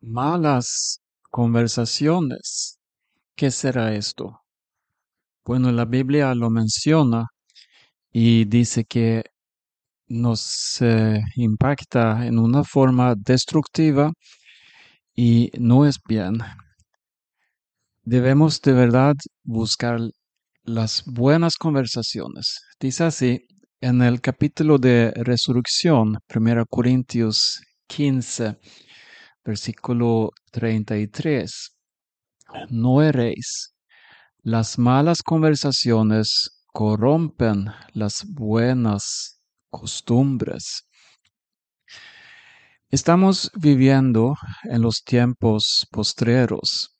Malas conversaciones. ¿Qué será esto? Bueno, la Biblia lo menciona y dice que nos eh, impacta en una forma destructiva y no es bien. Debemos de verdad buscar las buenas conversaciones. Dice así en el capítulo de Resurrección, 1 Corintios 15, versículo 33. No erréis. Las malas conversaciones corrompen las buenas costumbres. Estamos viviendo en los tiempos postreros.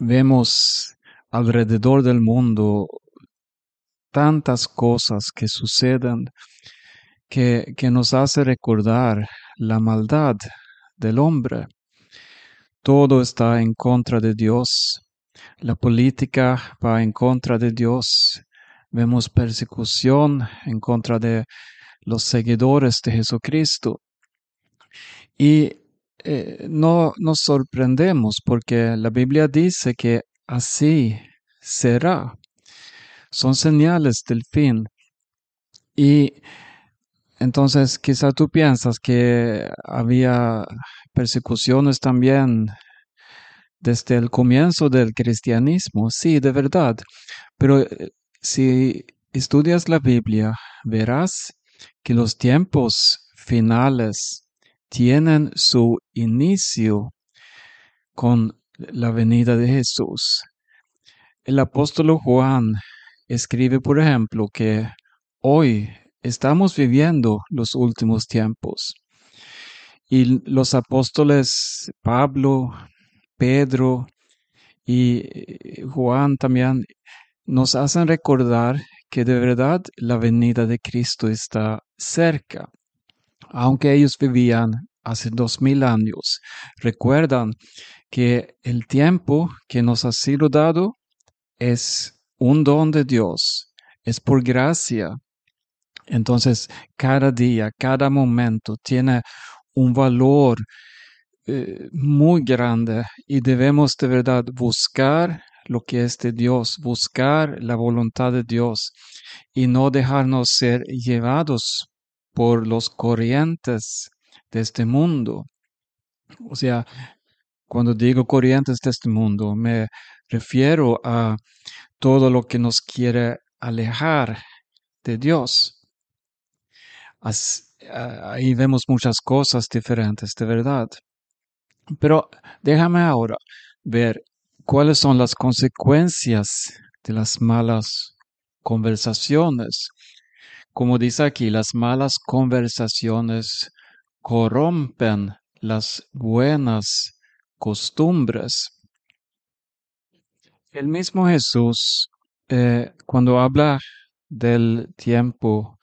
Vemos alrededor del mundo tantas cosas que suceden que, que nos hace recordar la maldad del hombre. Todo está en contra de Dios. La política va en contra de Dios. Vemos persecución en contra de los seguidores de Jesucristo. Y eh, no nos sorprendemos porque la Biblia dice que así será. Son señales del fin. Y entonces, quizá tú piensas que había persecuciones también desde el comienzo del cristianismo. Sí, de verdad. Pero eh, si estudias la Biblia, verás que los tiempos finales tienen su inicio con la venida de Jesús. El apóstol Juan escribe, por ejemplo, que hoy estamos viviendo los últimos tiempos. Y los apóstoles Pablo, Pedro y eh, Juan también nos hacen recordar que de verdad la venida de Cristo está cerca. Aunque ellos vivían hace dos mil años, recuerdan que el tiempo que nos ha sido dado es un don de Dios, es por gracia, entonces, cada día, cada momento tiene un valor eh, muy grande y debemos de verdad buscar lo que es de Dios, buscar la voluntad de Dios y no dejarnos ser llevados por los corrientes de este mundo. O sea, cuando digo corrientes de este mundo, me refiero a todo lo que nos quiere alejar de Dios ahí vemos muchas cosas diferentes, de verdad. Pero déjame ahora ver cuáles son las consecuencias de las malas conversaciones. Como dice aquí, las malas conversaciones corrompen las buenas costumbres. El mismo Jesús, eh, cuando habla del tiempo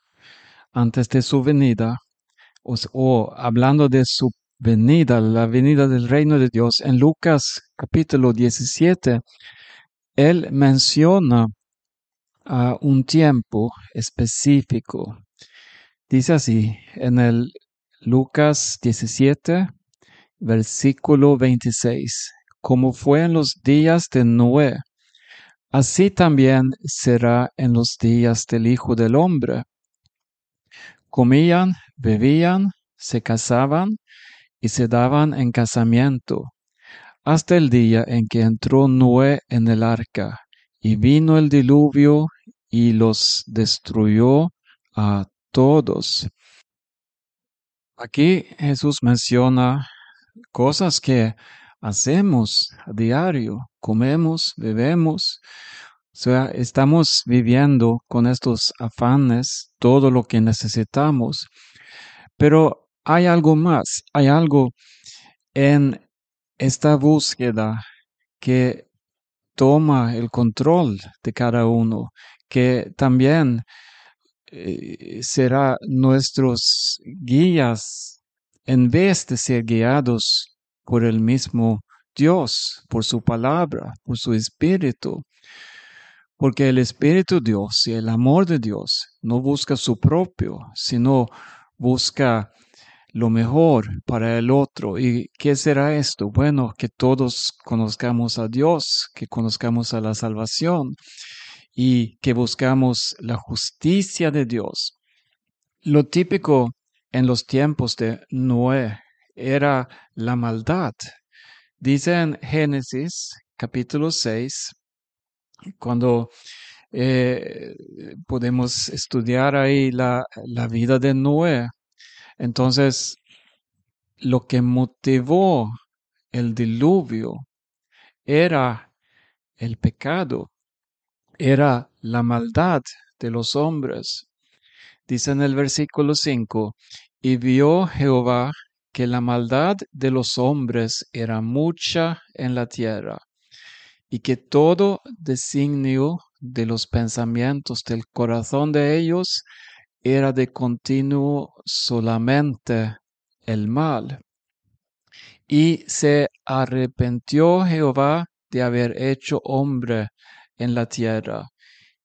antes de su venida, o, hablando de su venida, la venida del reino de Dios, en Lucas capítulo 17, él menciona a un tiempo específico. Dice así en el Lucas 17, versículo 26, como fue en los días de Noé, así también será en los días del Hijo del Hombre Comían, bebían, se casaban y se daban en casamiento, hasta el día en que entró Noé en el arca, y vino el diluvio y los destruyó a todos. Aquí Jesús menciona cosas que hacemos a diario, comemos, bebemos, o sea, estamos viviendo con estos afanes todo lo que necesitamos, pero hay algo más, hay algo en esta búsqueda que toma el control de cada uno, que también eh, será nuestros guías en vez de ser guiados por el mismo Dios, por su palabra, por su espíritu. Porque el Espíritu Dios y el amor de Dios no busca su propio, sino busca lo mejor para el otro. ¿Y qué será esto? Bueno, que todos conozcamos a Dios, que conozcamos a la salvación y que buscamos la justicia de Dios. Lo típico en los tiempos de Noé era la maldad. Dice en Génesis capítulo 6, cuando eh, podemos estudiar ahí la, la vida de Noé, entonces lo que motivó el diluvio era el pecado, era la maldad de los hombres. Dice en el versículo 5, y vio Jehová que la maldad de los hombres era mucha en la tierra, y que todo designio de los pensamientos del corazón de ellos era de continuo solamente el mal. Y se arrepintió Jehová de haber hecho hombre en la tierra,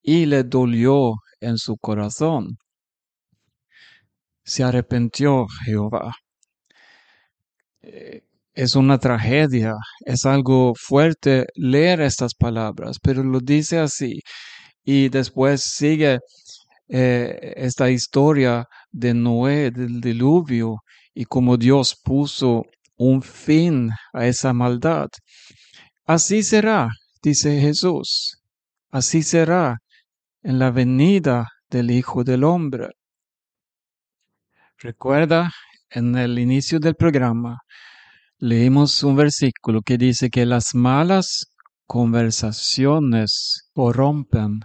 y le dolió en su corazón. Se arrepintió Jehová. Es una tragedia, es algo fuerte leer estas palabras, pero lo dice así. Y después sigue eh, esta historia de Noé, del diluvio, y cómo Dios puso un fin a esa maldad. Así será, dice Jesús, así será en la venida del Hijo del Hombre. Recuerda, en el inicio del programa, leímos un versículo que dice que las malas conversaciones corrompen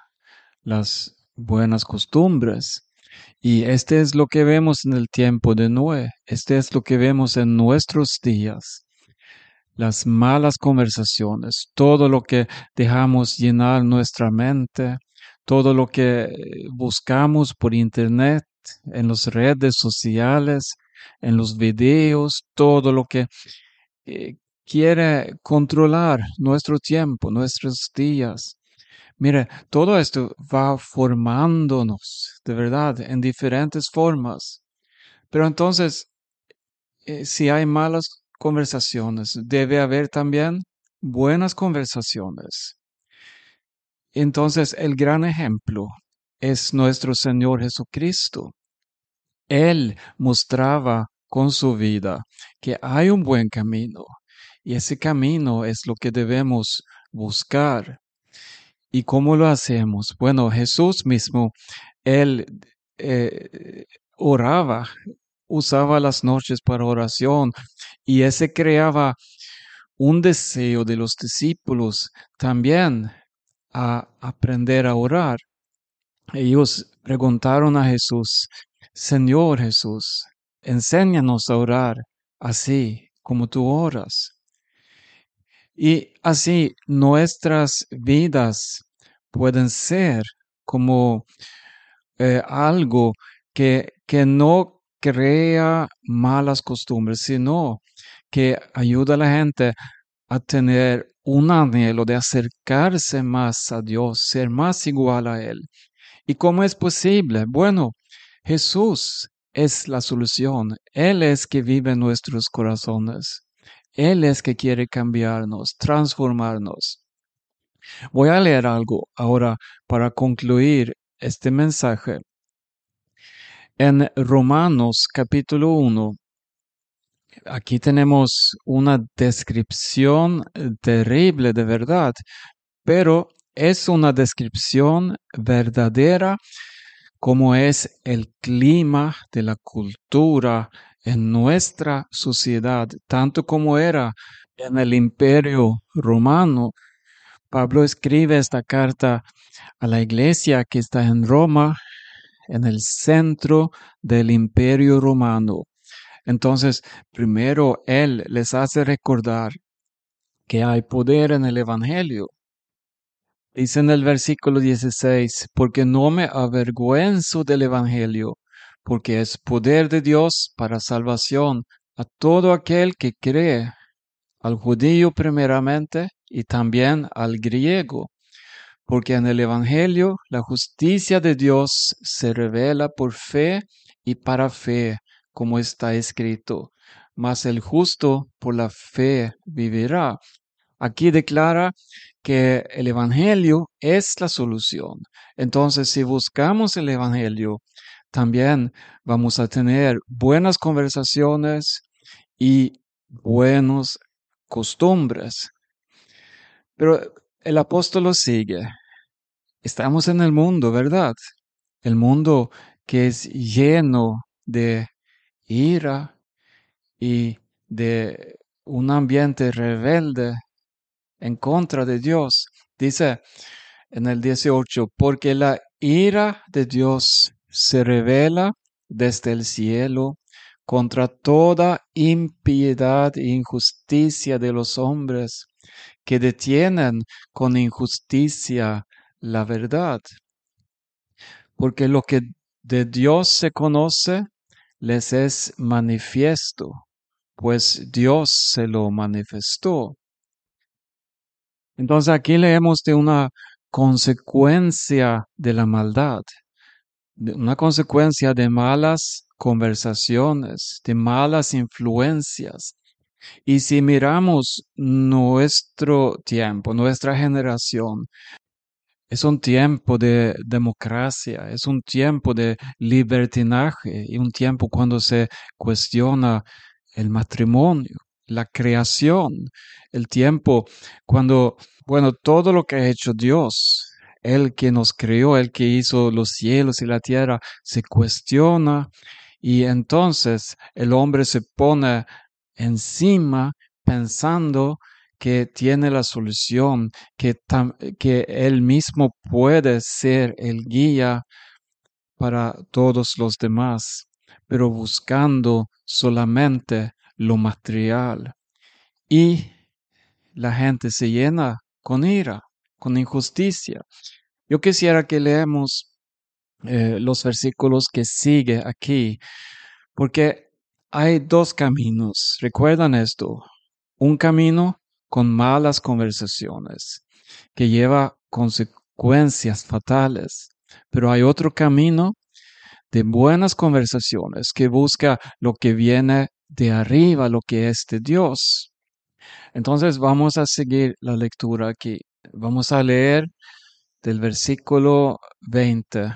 las buenas costumbres. Y este es lo que vemos en el tiempo de Noé, este es lo que vemos en nuestros días. Las malas conversaciones, todo lo que dejamos llenar nuestra mente, todo lo que buscamos por internet, en las redes sociales, en los videos, todo lo que eh, quiere controlar nuestro tiempo, nuestros días. Mire, todo esto va formándonos, de verdad, en diferentes formas. Pero entonces, eh, si hay malas conversaciones, debe haber también buenas conversaciones. Entonces, el gran ejemplo es nuestro Señor Jesucristo. Él mostraba con su vida que hay un buen camino y ese camino es lo que debemos buscar. ¿Y cómo lo hacemos? Bueno, Jesús mismo, él eh, oraba, usaba las noches para oración y ese creaba un deseo de los discípulos también a aprender a orar. Ellos preguntaron a Jesús, Señor Jesús, enséñanos a orar así como tú oras. Y así nuestras vidas pueden ser como eh, algo que, que no crea malas costumbres, sino que ayuda a la gente a tener un anhelo de acercarse más a Dios, ser más igual a Él. ¿Y cómo es posible? Bueno, Jesús es la solución. Él es que vive en nuestros corazones. Él es que quiere cambiarnos, transformarnos. Voy a leer algo ahora para concluir este mensaje. En Romanos capítulo 1, aquí tenemos una descripción terrible de verdad, pero es una descripción verdadera como es el clima de la cultura en nuestra sociedad, tanto como era en el imperio romano. Pablo escribe esta carta a la iglesia que está en Roma, en el centro del imperio romano. Entonces, primero él les hace recordar que hay poder en el Evangelio, Dice en el versículo 16, porque no me avergüenzo del Evangelio, porque es poder de Dios para salvación a todo aquel que cree, al judío primeramente y también al griego, porque en el Evangelio la justicia de Dios se revela por fe y para fe, como está escrito, mas el justo por la fe vivirá. Aquí declara que el Evangelio es la solución. Entonces, si buscamos el Evangelio, también vamos a tener buenas conversaciones y buenos costumbres. Pero el apóstol sigue. Estamos en el mundo, ¿verdad? El mundo que es lleno de ira y de un ambiente rebelde en contra de Dios. Dice en el 18, porque la ira de Dios se revela desde el cielo contra toda impiedad e injusticia de los hombres que detienen con injusticia la verdad. Porque lo que de Dios se conoce les es manifiesto, pues Dios se lo manifestó. Entonces aquí leemos de una consecuencia de la maldad, de una consecuencia de malas conversaciones, de malas influencias. Y si miramos nuestro tiempo, nuestra generación, es un tiempo de democracia, es un tiempo de libertinaje y un tiempo cuando se cuestiona el matrimonio, la creación, el tiempo cuando, bueno, todo lo que ha hecho Dios, el que nos creó, el que hizo los cielos y la tierra, se cuestiona y entonces el hombre se pone encima pensando que tiene la solución, que, que él mismo puede ser el guía para todos los demás, pero buscando solamente lo material. Y la gente se llena con ira, con injusticia. Yo quisiera que leemos eh, los versículos que sigue aquí, porque hay dos caminos. ¿Recuerdan esto? Un camino con malas conversaciones que lleva consecuencias fatales, pero hay otro camino de buenas conversaciones que busca lo que viene de arriba, lo que es de Dios. Entonces vamos a seguir la lectura aquí. Vamos a leer del versículo 20.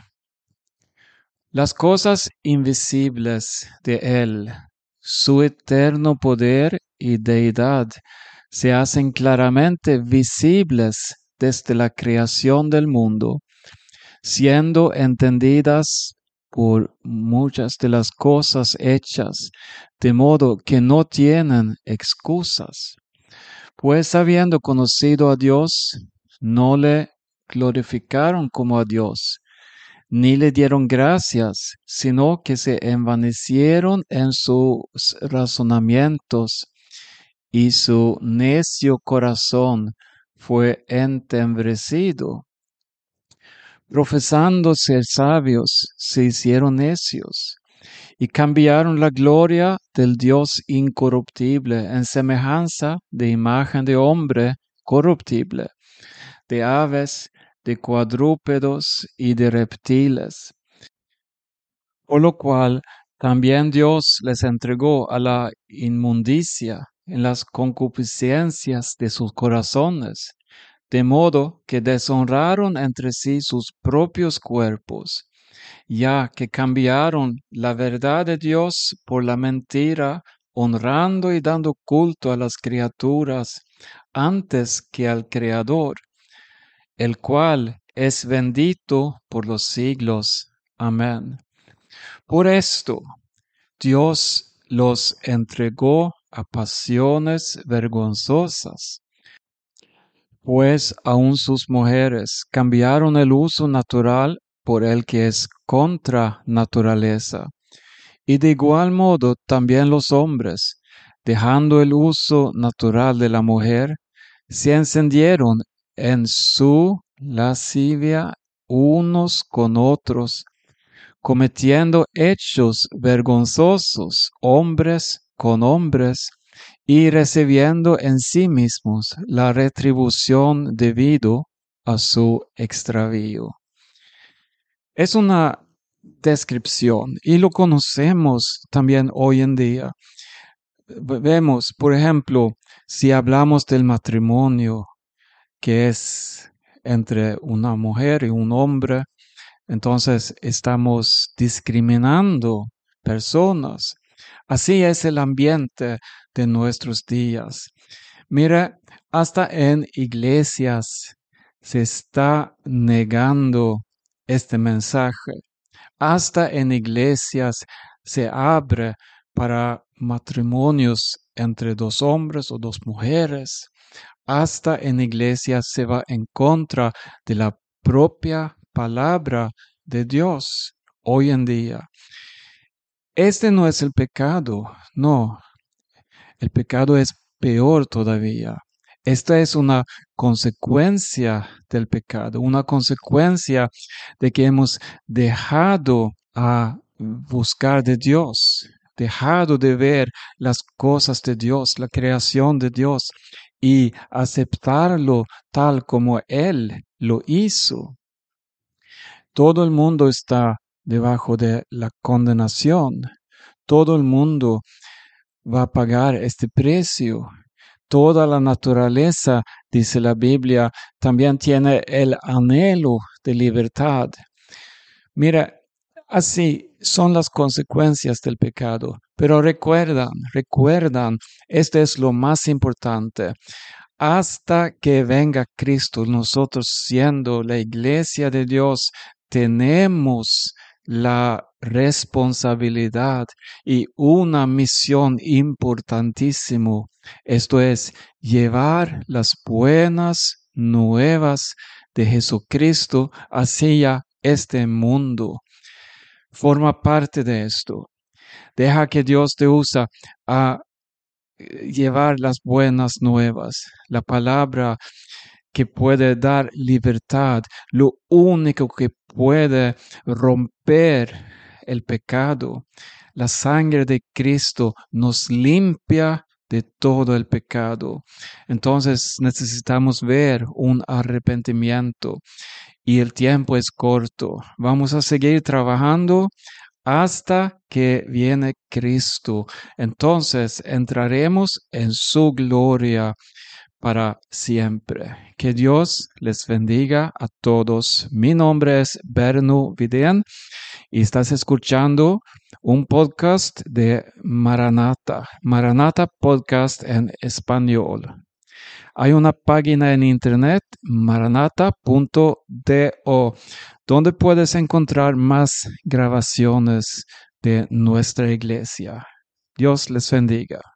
Las cosas invisibles de Él, su eterno poder y deidad, se hacen claramente visibles desde la creación del mundo, siendo entendidas por muchas de las cosas hechas, de modo que no tienen excusas. Pues habiendo conocido a Dios, no le glorificaron como a Dios, ni le dieron gracias, sino que se envanecieron en sus razonamientos, y su necio corazón fue entembrecido. Profesando ser sabios, se hicieron necios y cambiaron la gloria del Dios incorruptible en semejanza de imagen de hombre corruptible, de aves, de cuadrúpedos y de reptiles. Por lo cual también Dios les entregó a la inmundicia en las concupiscencias de sus corazones, de modo que deshonraron entre sí sus propios cuerpos, ya que cambiaron la verdad de Dios por la mentira, honrando y dando culto a las criaturas antes que al Creador, el cual es bendito por los siglos. Amén. Por esto, Dios los entregó a pasiones vergonzosas, pues aun sus mujeres cambiaron el uso natural por el que es contra naturaleza. Y de igual modo también los hombres, dejando el uso natural de la mujer, se encendieron en su lascivia unos con otros, cometiendo hechos vergonzosos hombres con hombres y recibiendo en sí mismos la retribución debido a su extravío. Es una descripción y lo conocemos también hoy en día. Vemos, por ejemplo, si hablamos del matrimonio, que es entre una mujer y un hombre, entonces estamos discriminando personas. Así es el ambiente de nuestros días. Mira, hasta en iglesias se está negando este mensaje. Hasta en iglesias se abre para matrimonios entre dos hombres o dos mujeres. Hasta en iglesias se va en contra de la propia palabra de Dios hoy en día. Este no es el pecado, no. El pecado es peor todavía. Esta es una consecuencia del pecado, una consecuencia de que hemos dejado a buscar de Dios, dejado de ver las cosas de Dios, la creación de Dios y aceptarlo tal como Él lo hizo. Todo el mundo está debajo de la condenación. Todo el mundo va a pagar este precio. Toda la naturaleza, dice la Biblia, también tiene el anhelo de libertad. Mira, así son las consecuencias del pecado. Pero recuerdan, recuerdan, esto es lo más importante hasta que venga Cristo, nosotros siendo la iglesia de Dios, tenemos la responsabilidad y una misión importantísima. Esto es llevar las buenas nuevas de Jesucristo hacia este mundo. Forma parte de esto. Deja que Dios te usa a llevar las buenas nuevas, la palabra que puede dar libertad, lo único que puede romper el pecado. La sangre de Cristo nos limpia de todo el pecado. Entonces necesitamos ver un arrepentimiento y el tiempo es corto. Vamos a seguir trabajando hasta que viene Cristo. Entonces entraremos en su gloria para siempre. Que Dios les bendiga a todos. Mi nombre es Bernu Vidén y estás escuchando un podcast de Maranata, Maranata Podcast en español. Hay una página en internet, maranata.do, donde puedes encontrar más grabaciones de nuestra iglesia. Dios les bendiga.